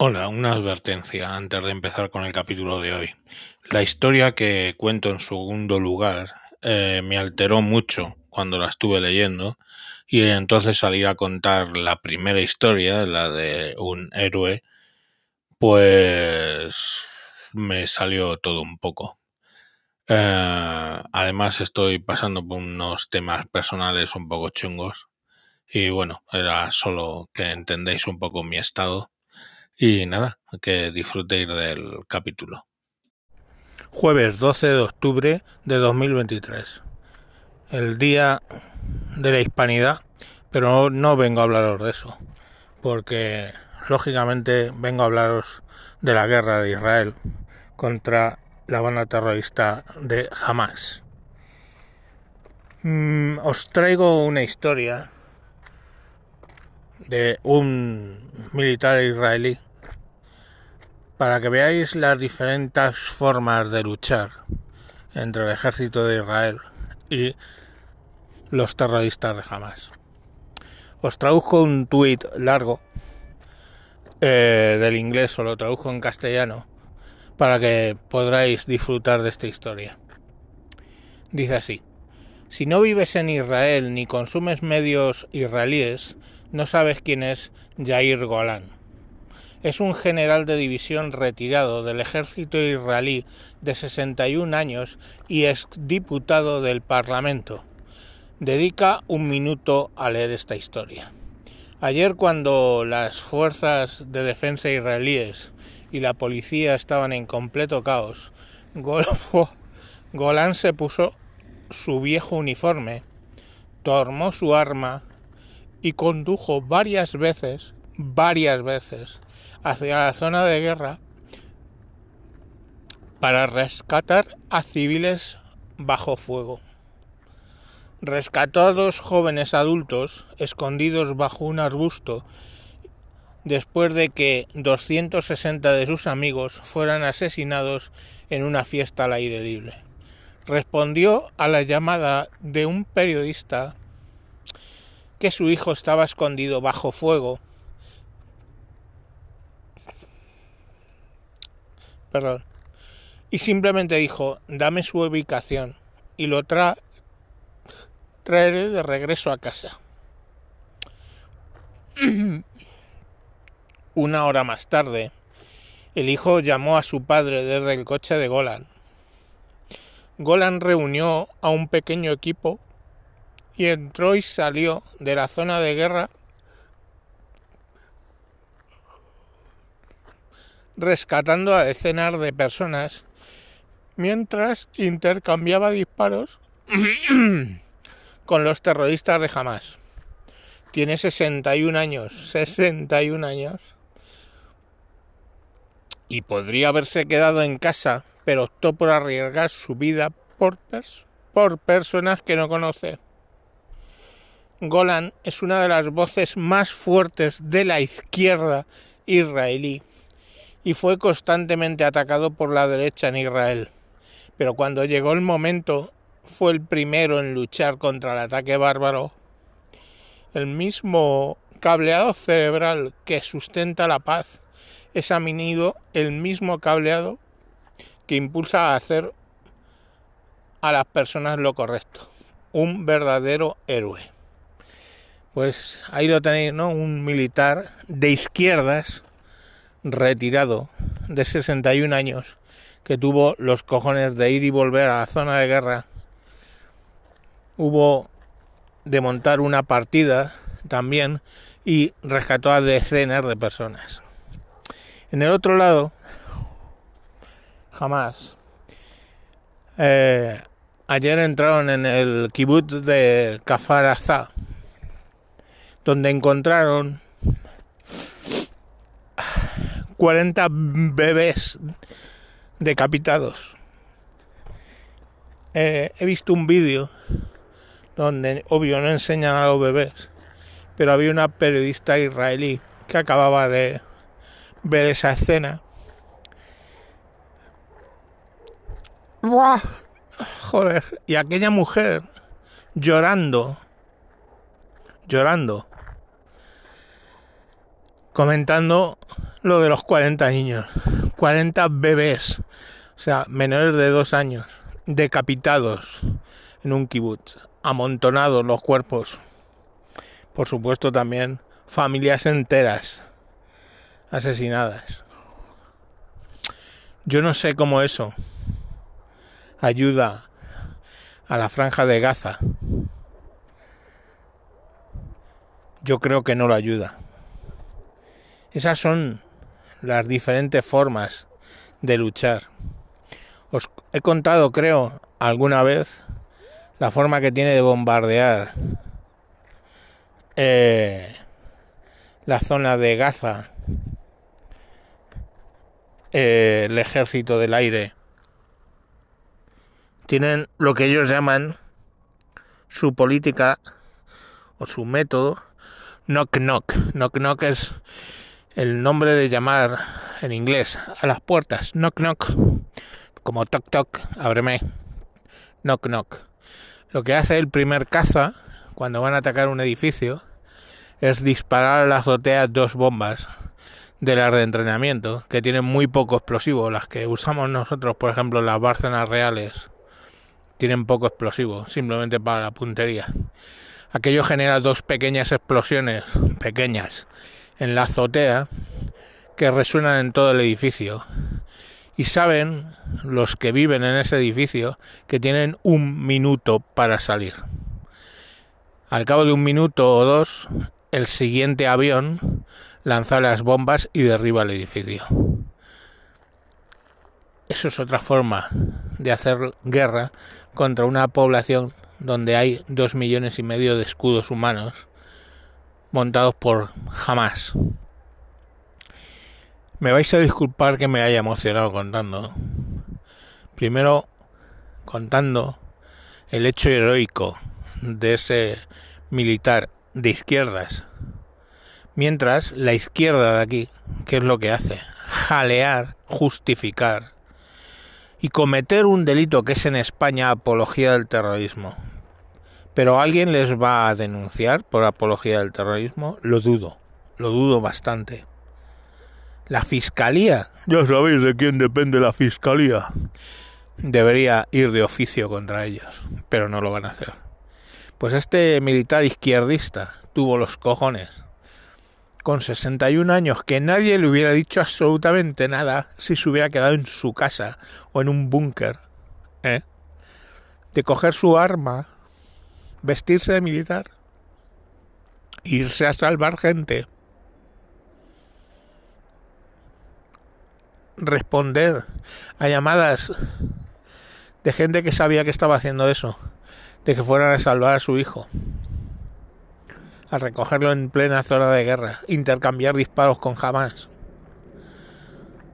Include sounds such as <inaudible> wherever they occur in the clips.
Hola, una advertencia antes de empezar con el capítulo de hoy. La historia que cuento en segundo lugar eh, me alteró mucho cuando la estuve leyendo y entonces salir a contar la primera historia, la de un héroe, pues me salió todo un poco. Eh, además estoy pasando por unos temas personales un poco chungos y bueno, era solo que entendáis un poco mi estado y nada, que disfrutéis del capítulo. Jueves 12 de octubre de 2023. El día de la hispanidad, pero no vengo a hablaros de eso, porque lógicamente vengo a hablaros de la guerra de Israel contra la banda terrorista de Hamas. Mm, os traigo una historia de un militar israelí para que veáis las diferentes formas de luchar entre el ejército de Israel y los terroristas de Hamas. Os traduzco un tuit largo eh, del inglés, o lo traduzco en castellano, para que podráis disfrutar de esta historia. Dice así, si no vives en Israel ni consumes medios israelíes, no sabes quién es Jair Golan es un general de división retirado del ejército israelí de 61 años y diputado del Parlamento. Dedica un minuto a leer esta historia. Ayer cuando las fuerzas de defensa israelíes y la policía estaban en completo caos, Golan se puso su viejo uniforme, tomó su arma y condujo varias veces, varias veces, hacia la zona de guerra para rescatar a civiles bajo fuego. Rescató a dos jóvenes adultos escondidos bajo un arbusto después de que 260 de sus amigos fueran asesinados en una fiesta al aire libre. Respondió a la llamada de un periodista que su hijo estaba escondido bajo fuego perdón, y simplemente dijo, dame su ubicación y lo tra traeré de regreso a casa. <clears throat> Una hora más tarde, el hijo llamó a su padre desde el coche de Golan. Golan reunió a un pequeño equipo y entró y salió de la zona de guerra rescatando a decenas de personas mientras intercambiaba disparos <clears throat> con los terroristas de Hamas. Tiene 61 años, 61 años. Y podría haberse quedado en casa, pero optó por arriesgar su vida por, por personas que no conoce. Golan es una de las voces más fuertes de la izquierda israelí y fue constantemente atacado por la derecha en Israel. Pero cuando llegó el momento, fue el primero en luchar contra el ataque bárbaro. El mismo cableado cerebral que sustenta la paz es a el mismo cableado que impulsa a hacer a las personas lo correcto. Un verdadero héroe. Pues ahí lo tenéis, ¿no? Un militar de izquierdas retirado de 61 años que tuvo los cojones de ir y volver a la zona de guerra. Hubo de montar una partida también y rescató a decenas de personas. En el otro lado, jamás. Eh, ayer entraron en el kibbutz de Kafar donde encontraron 40 bebés decapitados. Eh, he visto un vídeo donde, obvio, no enseñan a los bebés, pero había una periodista israelí que acababa de ver esa escena. ¡Buah! Joder, y aquella mujer llorando, llorando, comentando lo de los 40 niños. 40 bebés, o sea, menores de dos años, decapitados en un kibutz, amontonados los cuerpos. Por supuesto también familias enteras asesinadas. Yo no sé cómo eso ayuda a la franja de Gaza. Yo creo que no lo ayuda. Esas son las diferentes formas de luchar. Os he contado, creo, alguna vez la forma que tiene de bombardear eh, la zona de Gaza eh, el ejército del aire. Tienen lo que ellos llaman su política o su método knock knock. Knock knock es el nombre de llamar en inglés a las puertas. Knock knock. Como toc toc, ábreme. Knock knock. Lo que hace el primer caza cuando van a atacar un edificio es disparar a la azotea dos bombas de las de entrenamiento que tienen muy poco explosivo. Las que usamos nosotros, por ejemplo, las Bárcenas reales, tienen poco explosivo, simplemente para la puntería. Aquello genera dos pequeñas explosiones, pequeñas, en la azotea que resuenan en todo el edificio. Y saben los que viven en ese edificio que tienen un minuto para salir. Al cabo de un minuto o dos, el siguiente avión lanza las bombas y derriba el edificio. Eso es otra forma de hacer guerra contra una población donde hay dos millones y medio de escudos humanos montados por jamás. Me vais a disculpar que me haya emocionado contando. Primero contando el hecho heroico de ese militar de izquierdas. Mientras la izquierda de aquí, ¿qué es lo que hace? Jalear, justificar y cometer un delito que es en España apología del terrorismo. Pero alguien les va a denunciar por apología del terrorismo, lo dudo, lo dudo bastante. La fiscalía, ya sabéis de quién depende la fiscalía, debería ir de oficio contra ellos, pero no lo van a hacer. Pues este militar izquierdista tuvo los cojones con 61 años que nadie le hubiera dicho absolutamente nada si se hubiera quedado en su casa o en un búnker, ¿eh? de coger su arma, vestirse de militar, irse a salvar gente, responder a llamadas de gente que sabía que estaba haciendo eso, de que fueran a salvar a su hijo a recogerlo en plena zona de guerra, intercambiar disparos con Hamas.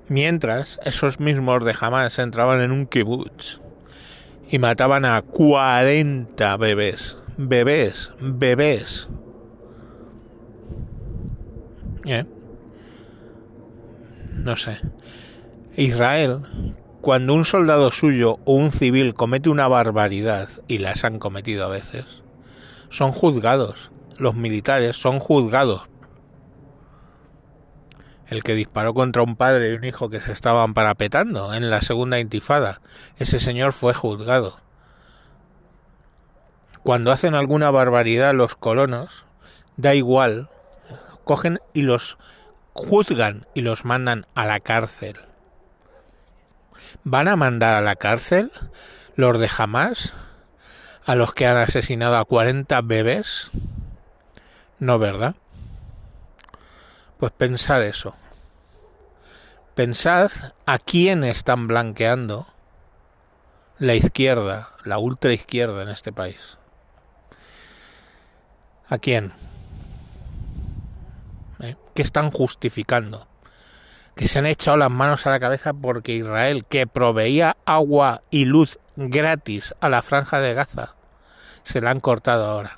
Mientras, esos mismos de Hamas entraban en un kibutz y mataban a 40 bebés. Bebés, bebés. ¿Eh? No sé. Israel, cuando un soldado suyo o un civil comete una barbaridad, y las han cometido a veces, son juzgados los militares son juzgados. El que disparó contra un padre y un hijo que se estaban parapetando en la segunda intifada, ese señor fue juzgado. Cuando hacen alguna barbaridad los colonos, da igual, cogen y los juzgan y los mandan a la cárcel. ¿Van a mandar a la cárcel los de jamás a los que han asesinado a 40 bebés? No, ¿verdad? Pues pensar eso. Pensad a quién están blanqueando la izquierda, la ultraizquierda en este país. ¿A quién? ¿Eh? ¿Qué están justificando? Que se han echado las manos a la cabeza porque Israel, que proveía agua y luz gratis a la franja de Gaza, se la han cortado ahora.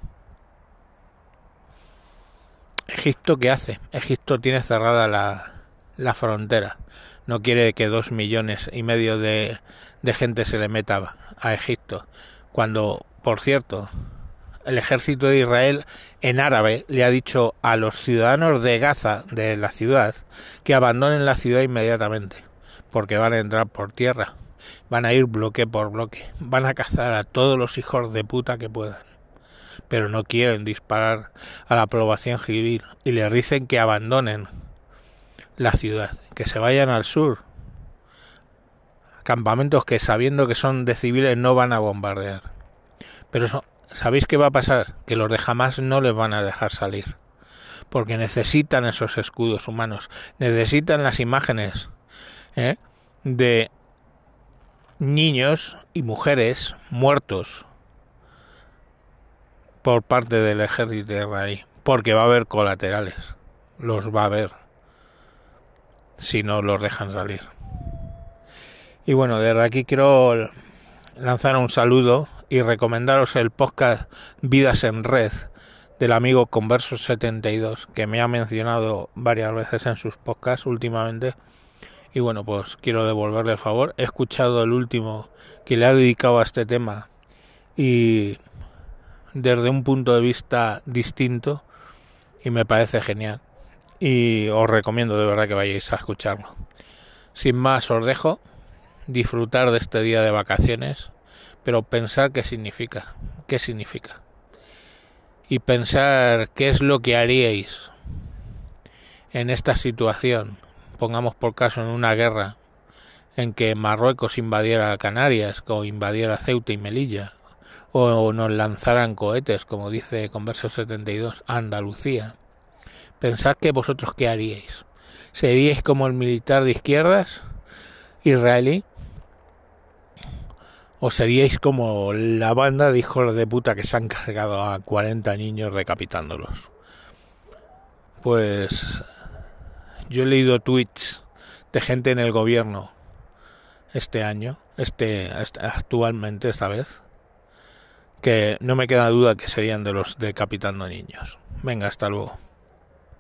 Egipto, ¿qué hace? Egipto tiene cerrada la, frontera. No quiere que dos millones y medio de, gente se le meta a Egipto. Cuando, por cierto, el ejército de Israel en árabe le ha dicho a los ciudadanos de Gaza, de la ciudad, que abandonen la ciudad inmediatamente, porque van a entrar por tierra, van a ir bloque por bloque, van a cazar a todos los hijos de puta que puedan, pero no quieren disparar a la población civil y les dicen que abandonen la ciudad, que se vayan al sur, campamentos que sabiendo que son de civiles no van a bombardear. Pero ¿sabéis qué va a pasar? Que los de Hamas no les van a dejar salir. Porque necesitan esos escudos humanos, necesitan las imágenes ¿eh? de niños y mujeres muertos por parte del ejército israelí. Porque va a haber colaterales, los va a haber si no los dejan salir. Y bueno, desde aquí quiero lanzar un saludo y recomendaros el podcast Vidas en Red del amigo Converso72 que me ha mencionado varias veces en sus podcasts últimamente. Y bueno, pues quiero devolverle el favor. He escuchado el último que le ha dedicado a este tema y desde un punto de vista distinto y me parece genial. Y os recomiendo de verdad que vayáis a escucharlo. Sin más, os dejo disfrutar de este día de vacaciones, pero pensar qué significa, qué significa. Y pensar qué es lo que haríais en esta situación, pongamos por caso en una guerra en que Marruecos invadiera Canarias o invadiera Ceuta y Melilla, o nos lanzaran cohetes, como dice Converso 72, a Andalucía. Pensad que vosotros qué haríais. ¿Seríais como el militar de izquierdas israelí o seríais como la banda de hijos de puta que se han cargado a 40 niños decapitándolos. Pues yo he leído tweets de gente en el gobierno este año, este, este actualmente esta vez, que no me queda duda que serían de los decapitando niños. Venga, hasta luego.